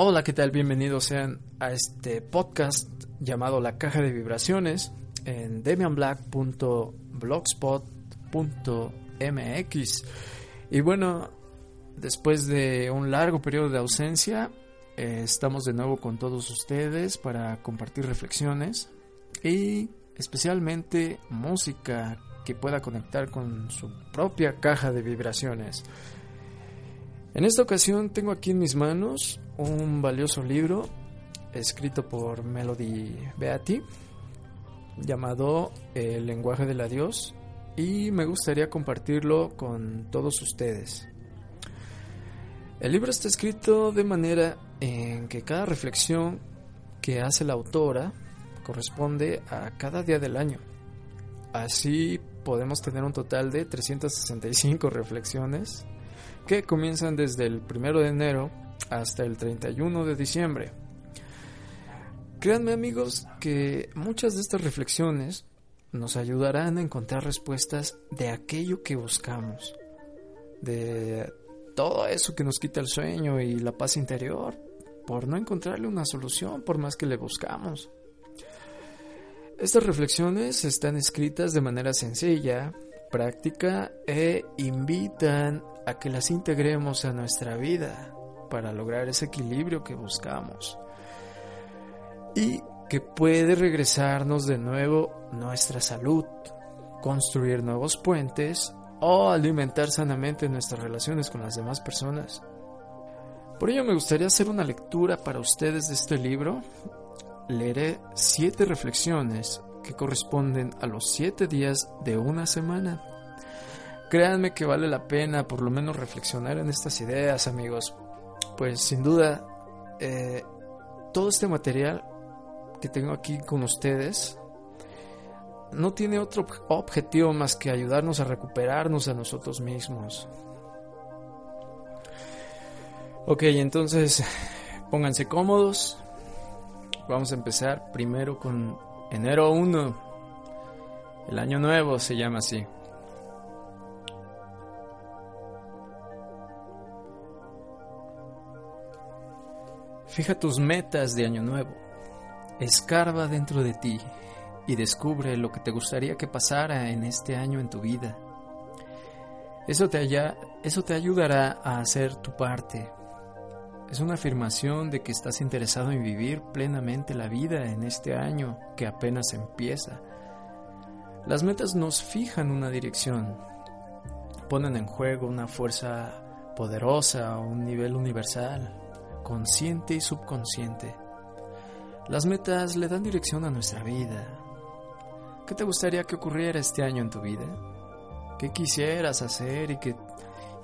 Hola, ¿qué tal? Bienvenidos sean a este podcast llamado La Caja de Vibraciones en demianblack.blogspot.mx. Y bueno, después de un largo periodo de ausencia, eh, estamos de nuevo con todos ustedes para compartir reflexiones y especialmente música que pueda conectar con su propia caja de vibraciones. En esta ocasión tengo aquí en mis manos un valioso libro escrito por Melody Beatty llamado El lenguaje del adiós y me gustaría compartirlo con todos ustedes. El libro está escrito de manera en que cada reflexión que hace la autora corresponde a cada día del año. Así podemos tener un total de 365 reflexiones que comienzan desde el 1 de enero hasta el 31 de diciembre. Créanme amigos que muchas de estas reflexiones nos ayudarán a encontrar respuestas de aquello que buscamos, de todo eso que nos quita el sueño y la paz interior, por no encontrarle una solución por más que le buscamos. Estas reflexiones están escritas de manera sencilla, práctica e invitan a que las integremos a nuestra vida para lograr ese equilibrio que buscamos y que puede regresarnos de nuevo nuestra salud, construir nuevos puentes o alimentar sanamente nuestras relaciones con las demás personas. Por ello me gustaría hacer una lectura para ustedes de este libro. Leeré siete reflexiones que corresponden a los siete días de una semana. Créanme que vale la pena por lo menos reflexionar en estas ideas, amigos, pues sin duda eh, todo este material que tengo aquí con ustedes no tiene otro objetivo más que ayudarnos a recuperarnos a nosotros mismos. Ok, entonces pónganse cómodos. Vamos a empezar primero con enero 1. El año nuevo se llama así. Fija tus metas de año nuevo. Escarba dentro de ti y descubre lo que te gustaría que pasara en este año en tu vida. Eso te, eso te ayudará a hacer tu parte. Es una afirmación de que estás interesado en vivir plenamente la vida en este año que apenas empieza. Las metas nos fijan una dirección, ponen en juego una fuerza poderosa a un nivel universal consciente y subconsciente. Las metas le dan dirección a nuestra vida. ¿Qué te gustaría que ocurriera este año en tu vida? ¿Qué quisieras hacer y qué,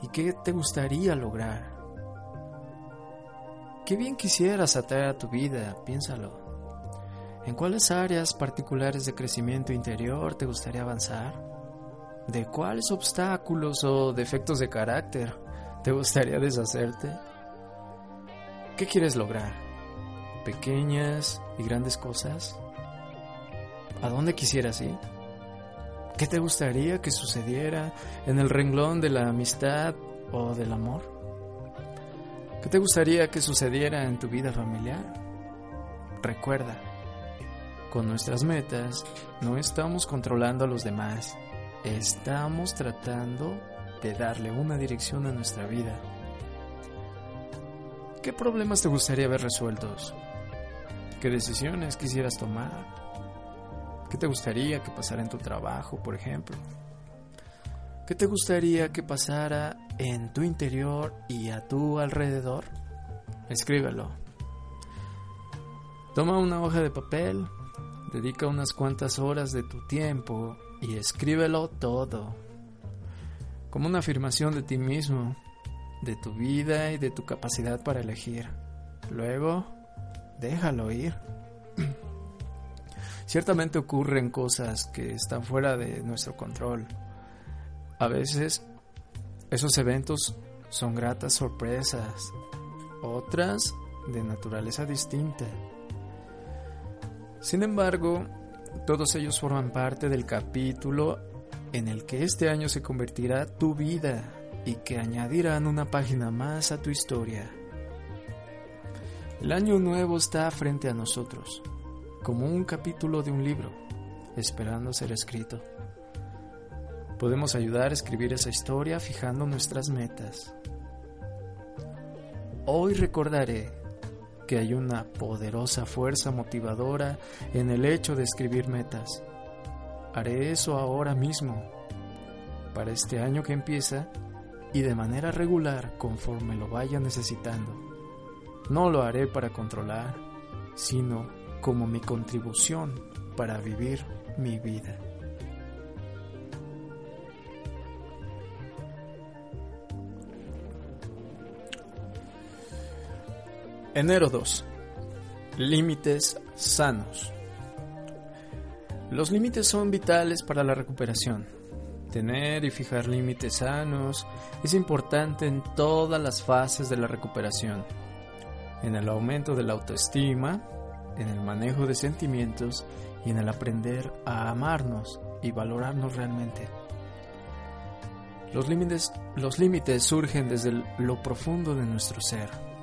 y qué te gustaría lograr? ¿Qué bien quisieras atraer a tu vida? Piénsalo. ¿En cuáles áreas particulares de crecimiento interior te gustaría avanzar? ¿De cuáles obstáculos o defectos de carácter te gustaría deshacerte? ¿Qué quieres lograr? ¿Pequeñas y grandes cosas? ¿A dónde quisieras ir? ¿Qué te gustaría que sucediera en el renglón de la amistad o del amor? ¿Qué te gustaría que sucediera en tu vida familiar? Recuerda, con nuestras metas no estamos controlando a los demás, estamos tratando de darle una dirección a nuestra vida ¿Qué problemas te gustaría ver resueltos? ¿Qué decisiones quisieras tomar? ¿Qué te gustaría que pasara en tu trabajo, por ejemplo? ¿Qué te gustaría que pasara en tu interior y a tu alrededor? Escríbelo. Toma una hoja de papel, dedica unas cuantas horas de tu tiempo y escríbelo todo. Como una afirmación de ti mismo de tu vida y de tu capacidad para elegir. Luego, déjalo ir. Ciertamente ocurren cosas que están fuera de nuestro control. A veces esos eventos son gratas sorpresas, otras de naturaleza distinta. Sin embargo, todos ellos forman parte del capítulo en el que este año se convertirá tu vida y que añadirán una página más a tu historia. El año nuevo está frente a nosotros, como un capítulo de un libro, esperando ser escrito. Podemos ayudar a escribir esa historia fijando nuestras metas. Hoy recordaré que hay una poderosa fuerza motivadora en el hecho de escribir metas. Haré eso ahora mismo, para este año que empieza y de manera regular conforme lo vaya necesitando. No lo haré para controlar, sino como mi contribución para vivir mi vida. Enero 2. Límites sanos. Los límites son vitales para la recuperación. Tener y fijar límites sanos es importante en todas las fases de la recuperación. En el aumento de la autoestima, en el manejo de sentimientos y en el aprender a amarnos y valorarnos realmente. Los límites, los límites surgen desde lo profundo de nuestro ser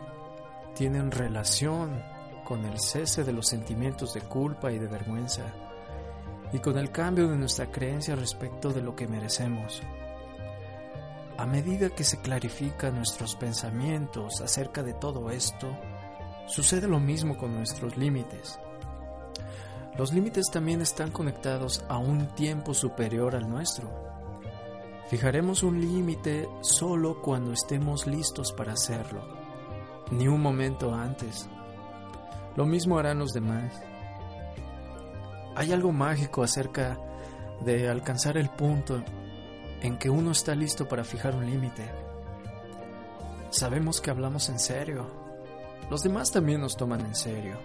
tienen relación con el cese de los sentimientos de culpa y de vergüenza y con el cambio de nuestra creencia respecto de lo que merecemos. A medida que se clarifican nuestros pensamientos acerca de todo esto, sucede lo mismo con nuestros límites. Los límites también están conectados a un tiempo superior al nuestro. Fijaremos un límite solo cuando estemos listos para hacerlo ni un momento antes. Lo mismo harán los demás. Hay algo mágico acerca de alcanzar el punto en que uno está listo para fijar un límite. Sabemos que hablamos en serio. Los demás también nos toman en serio.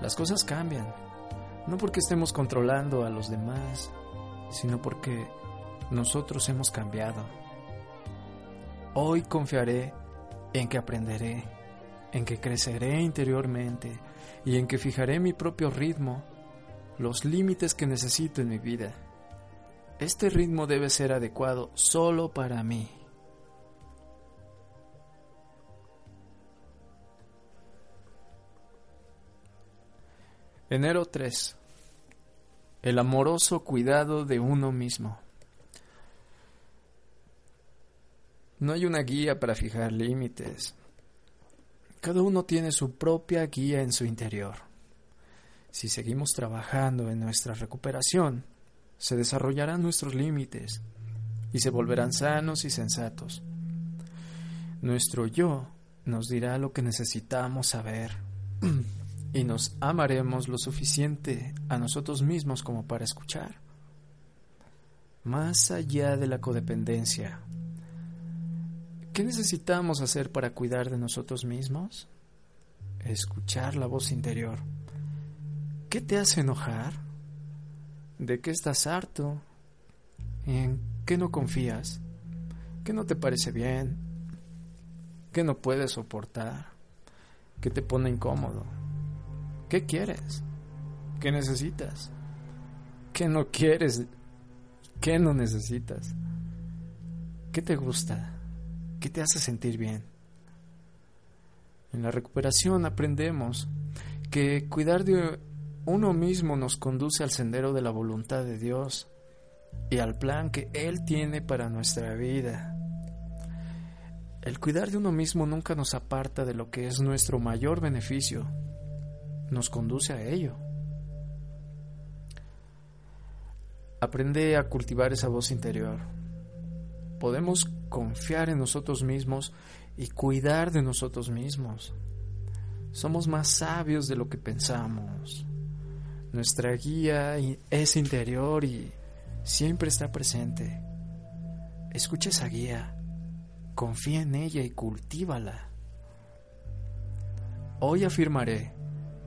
Las cosas cambian, no porque estemos controlando a los demás, sino porque nosotros hemos cambiado. Hoy confiaré en que aprenderé, en que creceré interiormente y en que fijaré mi propio ritmo, los límites que necesito en mi vida. Este ritmo debe ser adecuado solo para mí. Enero 3. El amoroso cuidado de uno mismo. No hay una guía para fijar límites. Cada uno tiene su propia guía en su interior. Si seguimos trabajando en nuestra recuperación, se desarrollarán nuestros límites y se volverán sanos y sensatos. Nuestro yo nos dirá lo que necesitamos saber y nos amaremos lo suficiente a nosotros mismos como para escuchar. Más allá de la codependencia, ¿Qué necesitamos hacer para cuidar de nosotros mismos? Escuchar la voz interior. ¿Qué te hace enojar? ¿De qué estás harto? ¿En qué no confías? ¿Qué no te parece bien? ¿Qué no puedes soportar? ¿Qué te pone incómodo? ¿Qué quieres? ¿Qué necesitas? ¿Qué no quieres? ¿Qué no necesitas? ¿Qué te gusta? ¿Qué te hace sentir bien? En la recuperación aprendemos que cuidar de uno mismo nos conduce al sendero de la voluntad de Dios y al plan que Él tiene para nuestra vida. El cuidar de uno mismo nunca nos aparta de lo que es nuestro mayor beneficio, nos conduce a ello. Aprende a cultivar esa voz interior. Podemos confiar en nosotros mismos y cuidar de nosotros mismos. Somos más sabios de lo que pensamos. Nuestra guía es interior y siempre está presente. Escucha esa guía confía en ella y cultívala. Hoy afirmaré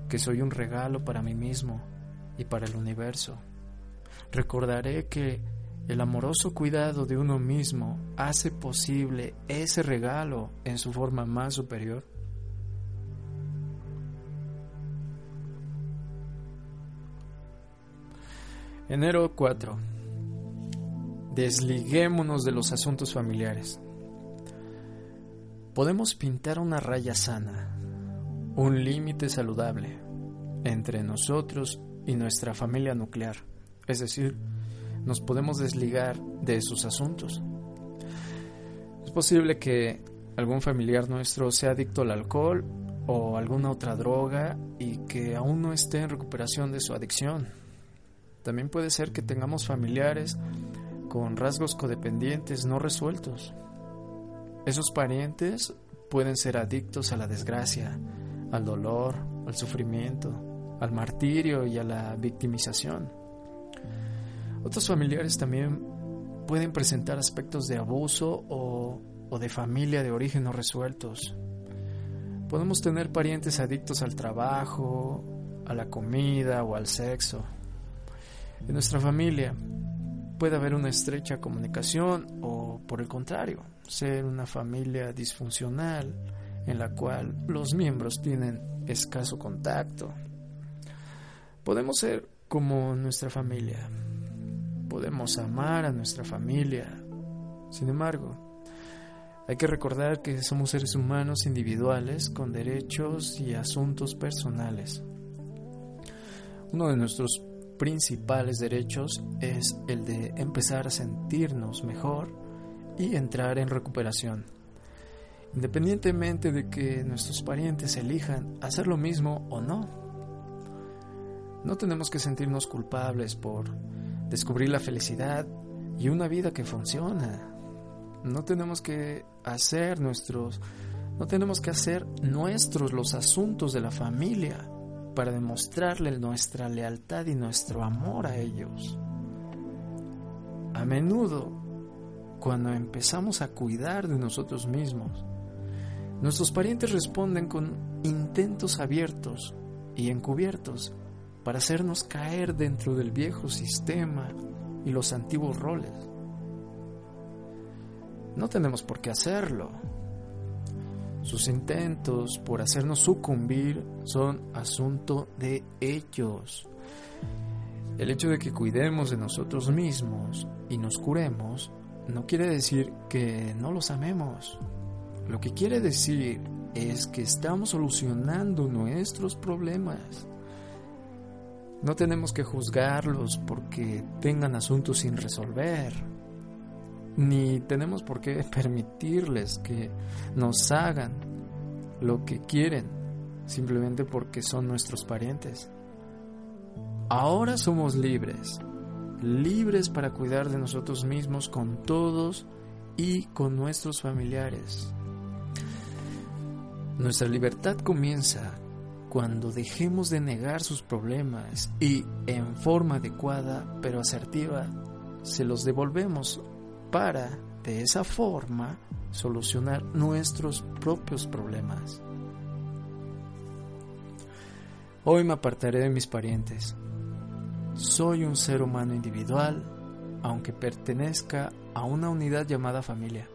que soy un regalo para mí mismo y para el universo. Recordaré que el amoroso cuidado de uno mismo hace posible ese regalo en su forma más superior. Enero 4. Desliguémonos de los asuntos familiares. Podemos pintar una raya sana, un límite saludable entre nosotros y nuestra familia nuclear, es decir, nos podemos desligar de esos asuntos. Es posible que algún familiar nuestro sea adicto al alcohol o alguna otra droga y que aún no esté en recuperación de su adicción. También puede ser que tengamos familiares con rasgos codependientes no resueltos. Esos parientes pueden ser adictos a la desgracia, al dolor, al sufrimiento, al martirio y a la victimización. Otros familiares también pueden presentar aspectos de abuso o, de familia de origen no resueltos. Podemos tener parientes adictos al trabajo, a la comida o al sexo. En nuestra familia puede haber una estrecha comunicación o, por el contrario, ser una familia disfuncional en la cual los miembros tienen escaso contacto. Podemos ser como nuestra familia, podemos amar a nuestra familia. Sin embargo, hay que recordar que somos seres humanos individuales con derechos y asuntos personales. Uno de nuestros principales derechos es el de empezar a sentirnos mejor y entrar en recuperación. Independientemente de que nuestros parientes elijan hacer lo mismo o no. No tenemos que sentirnos culpables por descubrir la felicidad y una vida que funciona. No tenemos que hacer nuestros no tenemos que hacer nuestros los asuntos de la familia para demostrarle nuestra lealtad y nuestro amor a ellos. A menudo, cuando empezamos a cuidar de nosotros mismos, nuestros parientes responden con intentos abiertos y encubiertos para hacernos caer dentro del viejo sistema y los antiguos roles. No tenemos por qué hacerlo. Sus intentos por hacernos sucumbir son asunto de ellos. El hecho de que cuidemos de nosotros mismos y nos curemos no quiere decir que no los amemos. Lo que quiere decir es que estamos solucionando nuestros problemas. No tenemos que juzgarlos porque tengan asuntos sin resolver, ni tenemos por qué permitirles que nos hagan lo que quieren simplemente porque son nuestros parientes. Ahora somos libres, libres para cuidar de nosotros mismos con todos y con nuestros familiares. Nuestra libertad comienza cuando dejemos de negar sus problemas y en forma adecuada pero asertiva se los devolvemos para de esa forma solucionar nuestros propios problemas. Hoy me apartaré de mis parientes. Soy un ser humano individual, aunque pertenezca a una unidad llamada familia.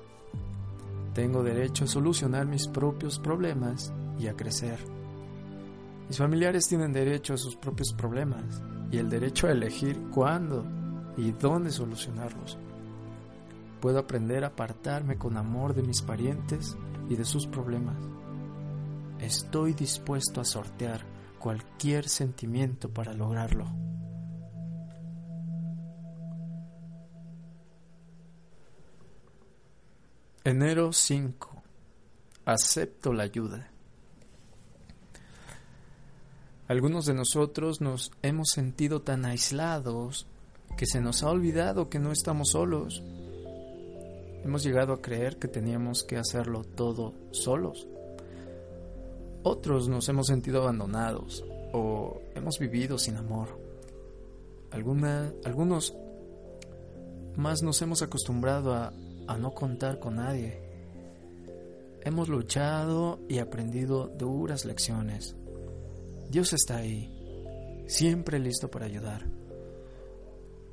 Tengo derecho a solucionar mis propios problemas y a crecer. Mis familiares tienen derecho a sus propios problemas y el derecho a elegir cuándo y dónde solucionarlos. Puedo aprender a apartarme con amor de mis parientes y de sus problemas. Estoy dispuesto a sortear cualquier sentimiento para lograrlo. Enero 5. Acepto la ayuda. Algunos de nosotros nos hemos sentido tan aislados que se nos ha olvidado que no estamos solos. Hemos llegado a creer que teníamos que hacerlo todo solos. Otros nos hemos sentido abandonados o hemos vivido sin amor. algunos más nos hemos acostumbrado a, a no contar con nadie Hemos luchado y aprendido duras lecciones. Dios está ahí, siempre listo para ayudar.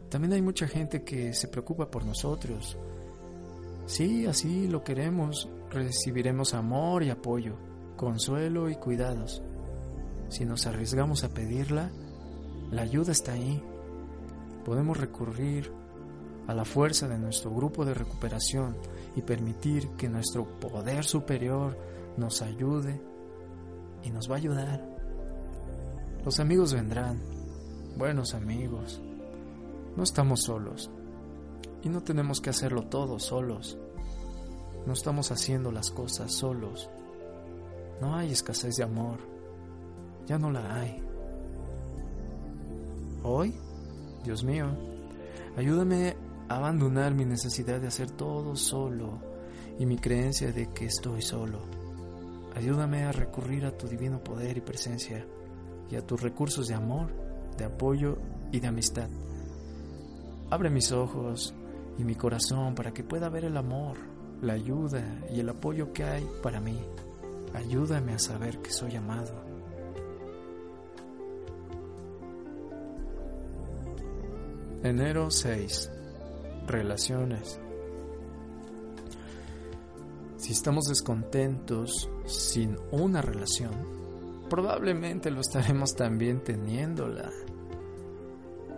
También hay mucha gente que se preocupa por nosotros. Sí, así lo queremos, recibiremos amor y apoyo, consuelo y cuidados. Si nos arriesgamos a pedirla, la ayuda está ahí. Podemos recurrir a la fuerza de nuestro grupo de recuperación y permitir que nuestro poder superior nos ayude y nos va a ayudar. Los amigos vendrán, buenos amigos. No estamos solos y no tenemos que hacerlo todo solos. No estamos haciendo las cosas solos. No hay escasez de amor. Ya no la hay. Hoy, Dios mío, ayúdame abandonar mi necesidad de hacer todo solo y mi creencia de que estoy solo. Ayúdame a recurrir a tu divino poder y presencia y a tus recursos de amor, de apoyo y de amistad. Abre mis ojos y mi corazón para que pueda ver el amor, la ayuda y el apoyo que hay para mí. Ayúdame a saber que soy amado. Enero 6 relaciones. Si estamos descontentos sin una relación, probablemente lo estaremos también teniéndola.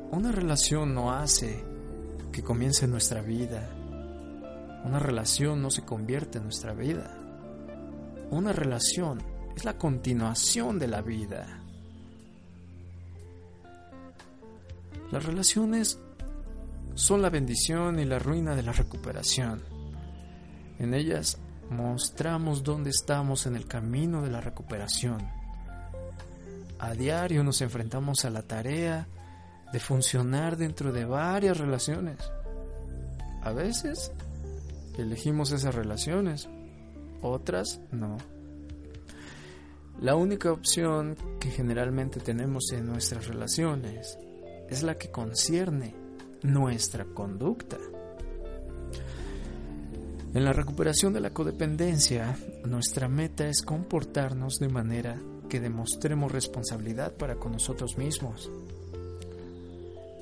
Una relación no hace que comience nuestra vida. Una relación no se convierte en nuestra vida. Una relación es la continuación de la vida. Las relaciones son la bendición y la ruina de la recuperación. En ellas mostramos dónde estamos en el camino de la recuperación. A diario nos enfrentamos a la tarea de funcionar dentro de varias relaciones. A veces elegimos esas relaciones, otras no. La única opción que generalmente tenemos en nuestras relaciones es la que concierne nuestra conducta. En la recuperación de la codependencia, nuestra meta es comportarnos de manera que demostremos responsabilidad para con nosotros mismos.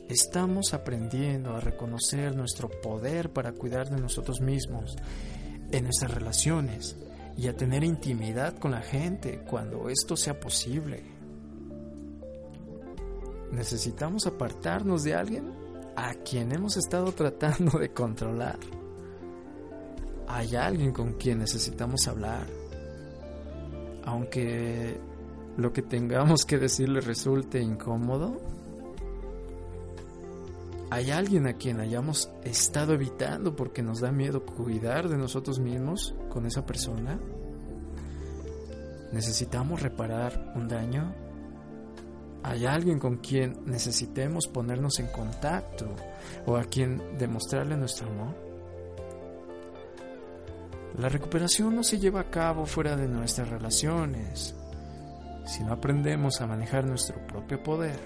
Estamos aprendiendo a reconocer nuestro poder para cuidar de nosotros mismos en nuestras relaciones y a tener intimidad con la gente cuando esto sea posible. ¿Necesitamos apartarnos de alguien? a quien hemos estado tratando de controlar. Hay alguien con quien necesitamos hablar. Aunque lo que tengamos que decirle resulte incómodo. Hay alguien a quien hayamos estado evitando porque nos da miedo cuidar de nosotros mismos con esa persona. Necesitamos reparar un daño ¿Hay alguien con quien necesitemos ponernos en contacto o a quien demostrarle nuestro amor? La recuperación no se lleva a cabo fuera de nuestras relaciones. Si no aprendemos a manejar nuestro propio poder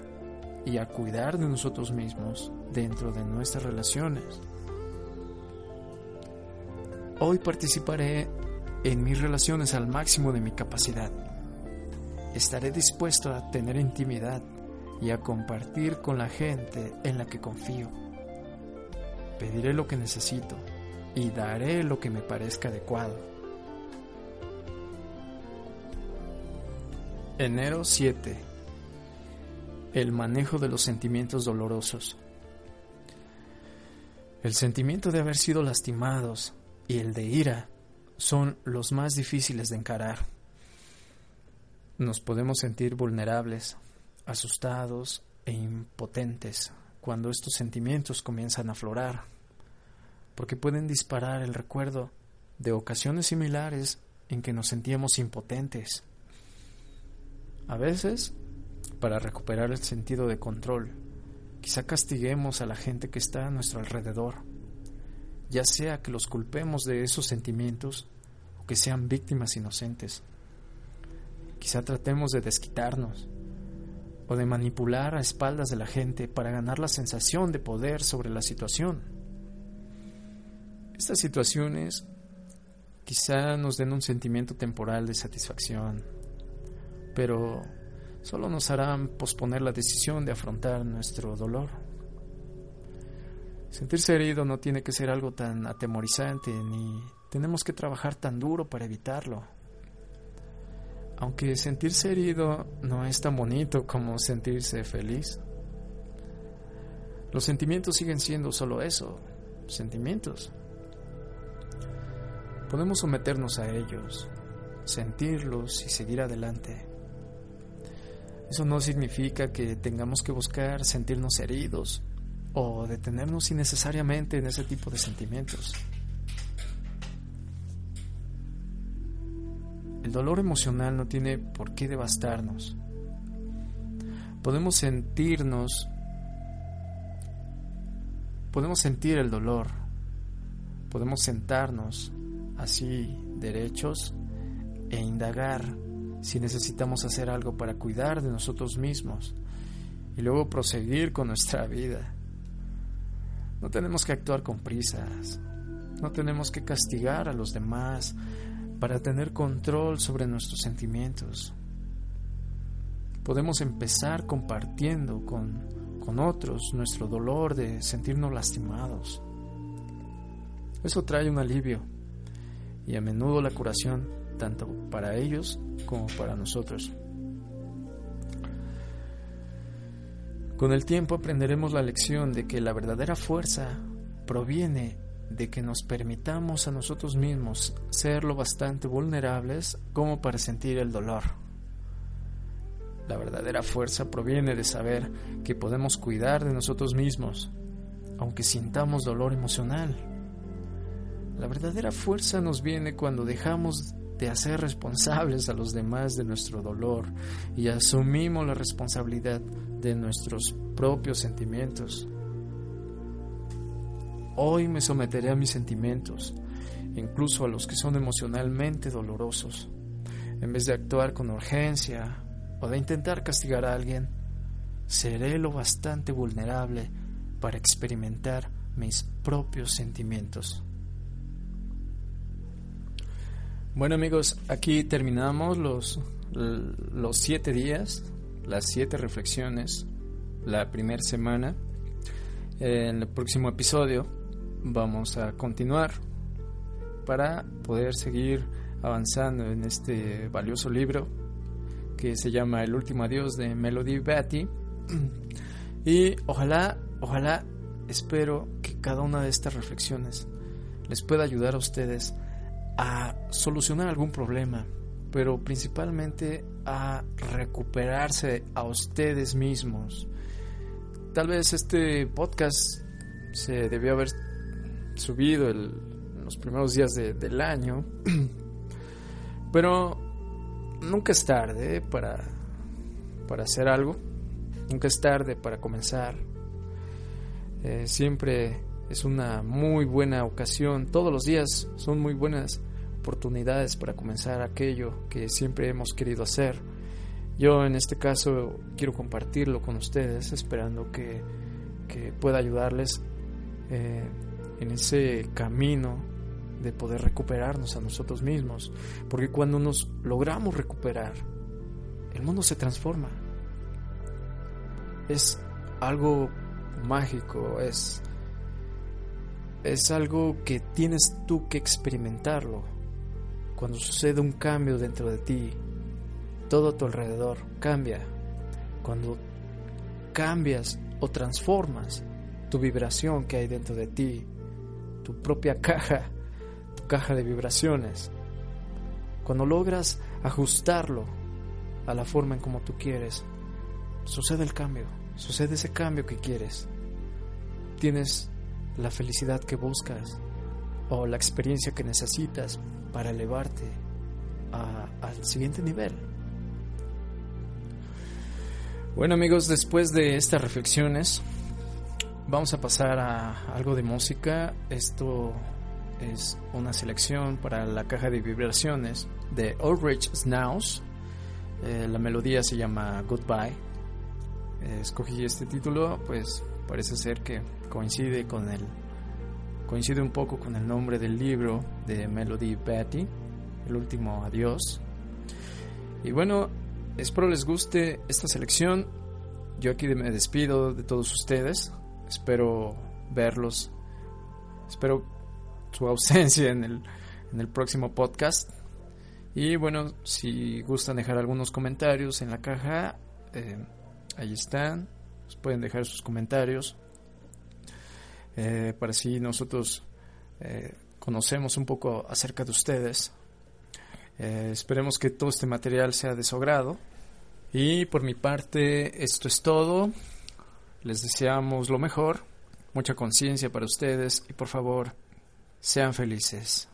y a cuidar de nosotros mismos dentro de nuestras relaciones. Hoy participaré en mis relaciones al máximo de mi capacidad estaré dispuesto a tener intimidad y a compartir con la gente en la que confío. Pediré lo que necesito y daré lo que me parezca adecuado. Enero 7. El manejo de los sentimientos dolorosos. El sentimiento de haber sido lastimados y el de ira son los más difíciles de encarar nos podemos sentir vulnerables, asustados e impotentes cuando estos sentimientos comienzan a aflorar, porque pueden disparar el recuerdo de ocasiones similares en que nos sentíamos impotentes. A veces, para recuperar el sentido de control, quizá castiguemos a la gente que está a nuestro alrededor, ya sea que los culpemos de esos sentimientos o que sean víctimas inocentes. Quizá tratemos de desquitarnos o de manipular a espaldas de la gente para ganar la sensación de poder sobre la situación. Estas situaciones quizá nos den un sentimiento temporal de satisfacción, pero solo nos harán posponer la decisión de afrontar nuestro dolor. Sentirse herido no tiene que ser algo tan atemorizante, ni tenemos que trabajar tan duro para evitarlo. Aunque sentirse herido no es tan bonito como sentirse feliz. Los sentimientos siguen siendo solo eso, sentimientos. Podemos someternos a ellos, sentirlos y seguir adelante. Eso no significa que tengamos que buscar sentirnos heridos o detenernos innecesariamente en ese tipo de sentimientos. El dolor emocional no tiene por qué devastarnos. Podemos sentirnos, podemos sentir el dolor, podemos sentarnos así derechos e indagar si necesitamos hacer algo para cuidar de nosotros mismos y luego proseguir con nuestra vida. No tenemos que actuar con prisas, no tenemos que castigar a los demás para tener control sobre nuestros sentimientos. Podemos empezar compartiendo con, con otros nuestro dolor de sentirnos lastimados. Eso trae un alivio y a menudo la curación tanto para ellos como para nosotros. Con el tiempo aprenderemos la lección de que la verdadera fuerza proviene de que nos permitamos a nosotros mismos ser lo bastante vulnerables como para sentir el dolor. La verdadera fuerza proviene de saber que podemos cuidar de nosotros mismos, aunque sintamos dolor emocional. La verdadera fuerza nos viene cuando dejamos de hacer responsables a los demás de nuestro dolor y asumimos la responsabilidad de nuestros propios sentimientos. Hoy me someteré a mis sentimientos, incluso a los que son emocionalmente dolorosos. En vez de actuar con urgencia o de intentar castigar a alguien, seré lo bastante vulnerable para experimentar mis propios sentimientos. Bueno amigos, aquí terminamos los, los siete días, las siete reflexiones, la primera semana. En el próximo episodio vamos a continuar para poder seguir avanzando en este valioso libro que se llama El último adiós de Melody Betty. Y ojalá, ojalá, espero que cada una de estas reflexiones les pueda ayudar a ustedes a solucionar algún problema, pero principalmente a recuperarse a ustedes mismos. Tal vez este podcast se debió haber subido en los primeros días del año. Pero nunca es tarde para, para hacer algo. Nunca es tarde para comenzar. Eh, siempre es una muy buena ocasión. Todos los días son muy buenas oportunidades para comenzar aquello que siempre hemos querido hacer. Yo en este caso quiero compartirlo con ustedes, esperando que, que pueda ayudarles. Eh, en ese camino de poder recuperarnos a nosotros mismos. Porque cuando nos logramos recuperar, el mundo se transforma. Es algo mágico, es, es algo que tienes tú que experimentarlo. Cuando sucede un cambio dentro de ti, todo a tu alrededor cambia. Cuando cambias o transformas tu vibración que hay dentro de ti, tu propia caja, tu caja de vibraciones. Cuando logras ajustarlo a la forma en como tú quieres, sucede el cambio, sucede ese cambio que quieres. Tienes la felicidad que buscas o la experiencia que necesitas para elevarte al siguiente nivel. Bueno amigos, después de estas reflexiones, Vamos a pasar a algo de música. Esto es una selección para la caja de vibraciones de Ulrich Snaus. Eh, la melodía se llama Goodbye. Eh, escogí este título, pues parece ser que coincide con el, coincide un poco con el nombre del libro de Melody Betty, El último adiós. Y bueno, espero les guste esta selección. Yo aquí me despido de todos ustedes. Espero verlos. Espero su ausencia en el, en el próximo podcast. Y bueno, si gustan dejar algunos comentarios en la caja, eh, ahí están. pueden dejar sus comentarios. Eh, para así nosotros eh, conocemos un poco acerca de ustedes. esperemos que todo este material sea de su agrado. Y por mi parte, esto es todo. Les deseamos lo mejor, mucha conciencia para ustedes y por favor, sean felices.